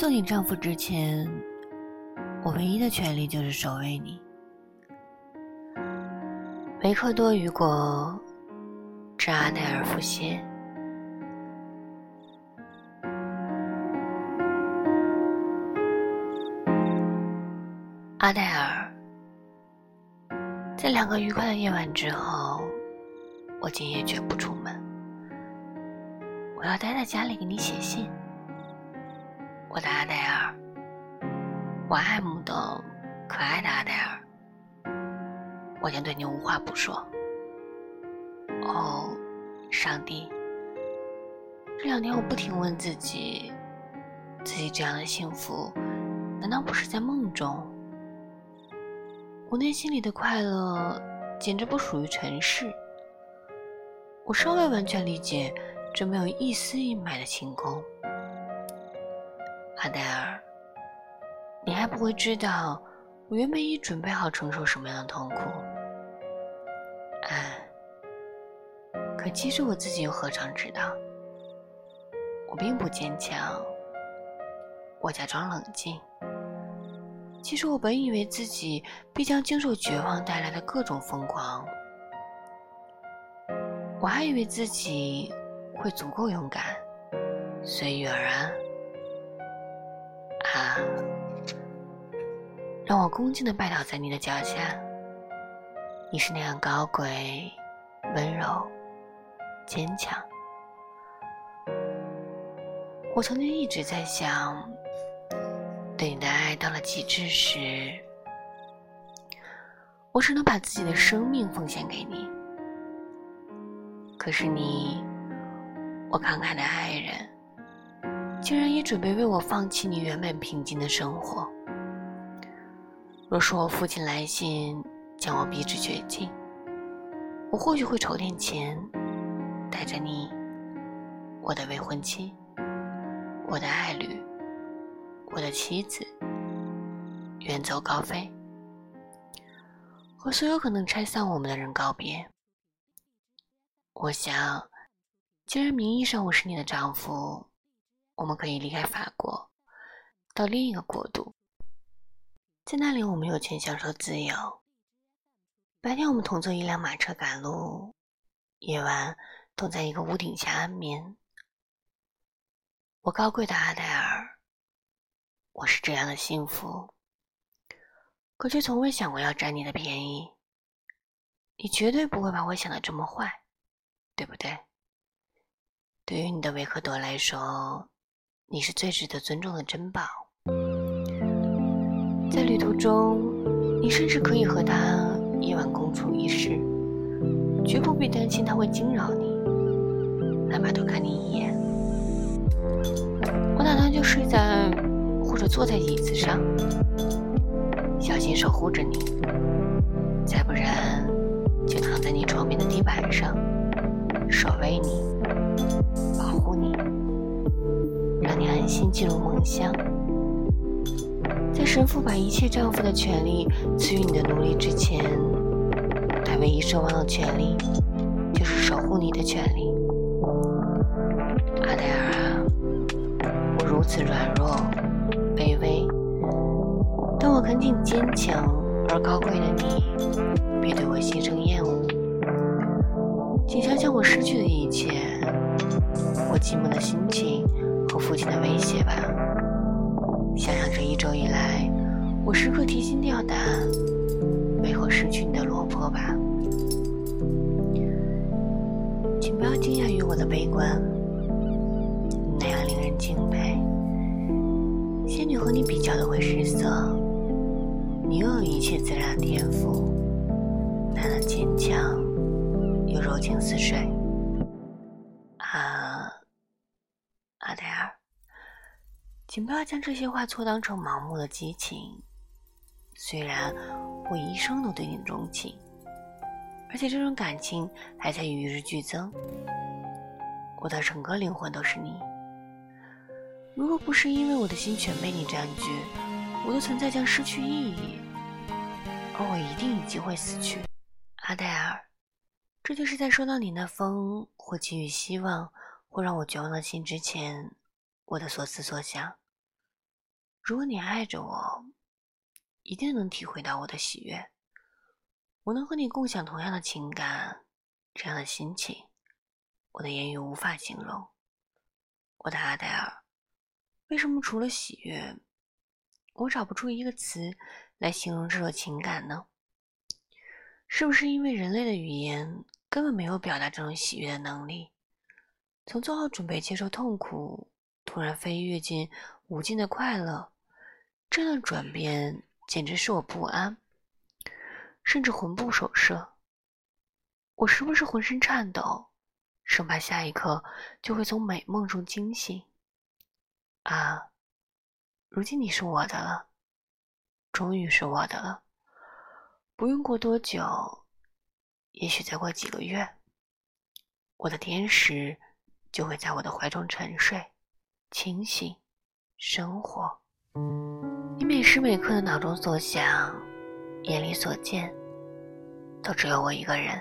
做你丈夫之前，我唯一的权利就是守卫你。维克多·雨果，致阿黛尔·福歇。阿黛尔，在两个愉快的夜晚之后，我今夜绝不出门。我要待在家里给你写信，我的阿黛尔，我爱慕的可爱的阿黛尔。我将对你无话不说。哦，上帝！这两天我不停问自己：自己这样的幸福，难道不是在梦中？我内心里的快乐，简直不属于尘世。我尚未完全理解这没有一丝一脉的晴空。阿黛尔，你还不会知道。我原本已准备好承受什么样的痛苦，唉，可其实我自己又何尝知道？我并不坚强，我假装冷静。其实我本以为自己必将经受绝望带来的各种疯狂，我还以为自己会足够勇敢，随遇而安。让我恭敬的拜倒在你的脚下。你是那样高贵、温柔、坚强。我曾经一直在想，对你的爱到了极致时，我只能把自己的生命奉献给你。可是你，我慷慨的爱人，竟然也准备为我放弃你原本平静的生活。若是我父亲来信将我逼至绝境，我或许会筹点钱，带着你，我的未婚妻，我的爱侣，我的妻子，远走高飞，和所有可能拆散我们的人告别。我想，既然名义上我是你的丈夫，我们可以离开法国，到另一个国度。在那里，我们有权享受自由。白天，我们同坐一辆马车赶路；夜晚，同在一个屋顶下安眠。我高贵的阿黛尔，我是这样的幸福，可却从未想过要占你的便宜。你绝对不会把我想的这么坏，对不对？对于你的维克多来说，你是最值得尊重的珍宝。在旅途中，你甚至可以和他夜晚共处一室，绝不必担心他会惊扰你，哪怕多看你一眼。我打算就睡在或者坐在椅子上，小心守护着你；再不然，就躺在你床边的地板上，守卫你，保护你，心进入梦乡。在神父把一切丈夫的权利赐予你的奴隶之前，他唯一奢望的权利，就是守护你的权利。阿黛尔啊，我如此软弱、卑微，但我恳请坚强而高贵的你，别对我心生厌恶。请想想我失去的一切，我寂寞的心情父亲的威胁吧。想想这一周以来，我时刻提心吊胆，为何失去你的落魄吧？请不要惊讶于我的悲观，那样令人敬佩。仙女和你比较的会失色，你拥有一切自然的天赋，那样坚强，又柔情似水。请不要将这些话错当成盲目的激情。虽然我一生都对你钟情，而且这种感情还在与日俱增，我的整个灵魂都是你。如果不是因为我的心全被你占据，我的存在将失去意义，而我一定已经会死去。阿黛尔，这就是在收到你那封或给予希望或让我绝望的信之前，我的所思所想。如果你爱着我，一定能体会到我的喜悦。我能和你共享同样的情感，这样的心情，我的言语无法形容。我的阿黛尔，为什么除了喜悦，我找不出一个词来形容这种情感呢？是不是因为人类的语言根本没有表达这种喜悦的能力？从做好准备接受痛苦，突然飞跃进无尽的快乐，这样转变简直使我不安。甚至魂不守舍，我时不时浑身颤抖，生怕下一刻就会从美梦中惊醒。啊，如今你是我的了，终于是我的了。不用过多久，也许再过几个月，我的天使就会在我的怀中沉睡、清醒、生活。你每时每刻的脑中所想，眼里所见。都只有我一个人，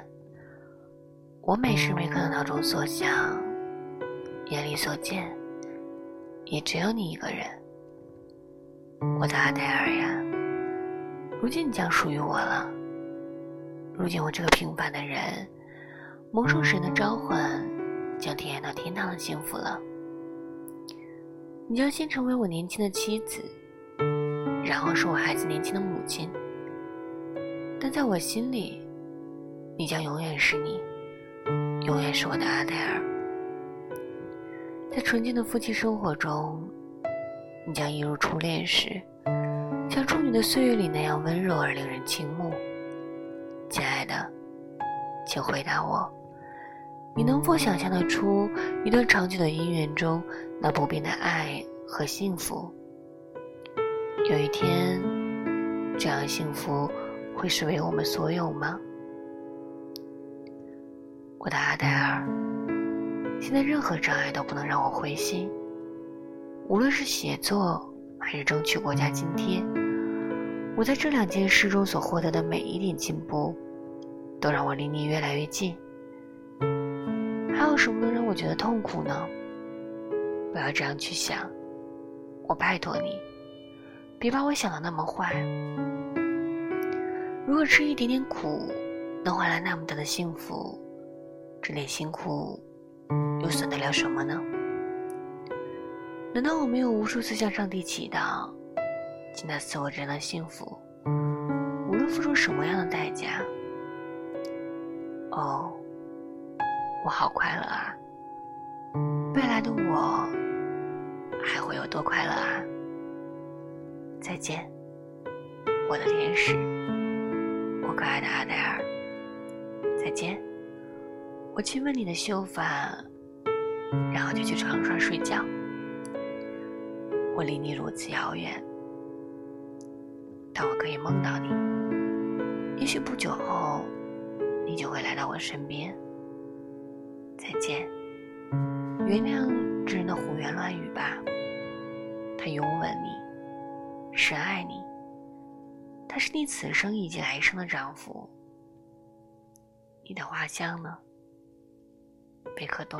我每时每刻的脑中所想，眼里所见，也只有你一个人。我的阿黛尔呀，如今你将属于我了。如今我这个平凡的人，蒙受神的召唤，将体验到天堂的幸福了。你将先成为我年轻的妻子，然后是我孩子年轻的母亲，但在我心里。你将永远是你，永远是我的阿黛尔。在纯净的夫妻生活中，你将一如初恋时，像处女的岁月里那样温柔而令人倾慕。亲爱的，请回答我，你能否想象得出一段长久的姻缘中那不变的爱和幸福？有一天，这样幸福会是为我们所有吗？我的阿黛尔，现在任何障碍都不能让我灰心。无论是写作还是争取国家津贴，我在这两件事中所获得的每一点进步，都让我离你越来越近。什么能让我觉得痛苦呢？不要这样去想，我拜托你，别把我想的那么坏。如果吃一点点苦，能换来那么大的幸福。这点辛苦又算得了什么呢？难道我没有无数次向上帝祈祷，请他赐我这样的幸福，无论付出什么样的代价？哦，我好快乐啊！未来的我还会有多快乐啊？再见，我的天使，我可爱的阿黛尔，再见。我亲吻你的秀发，然后就去床上睡觉。我离你如此遥远，但我可以梦到你。也许不久后，你就会来到我身边。再见，原谅这人的胡言乱语吧。他拥吻你，深爱你，他是你此生以及来生的丈夫。你的花香呢？贝克多。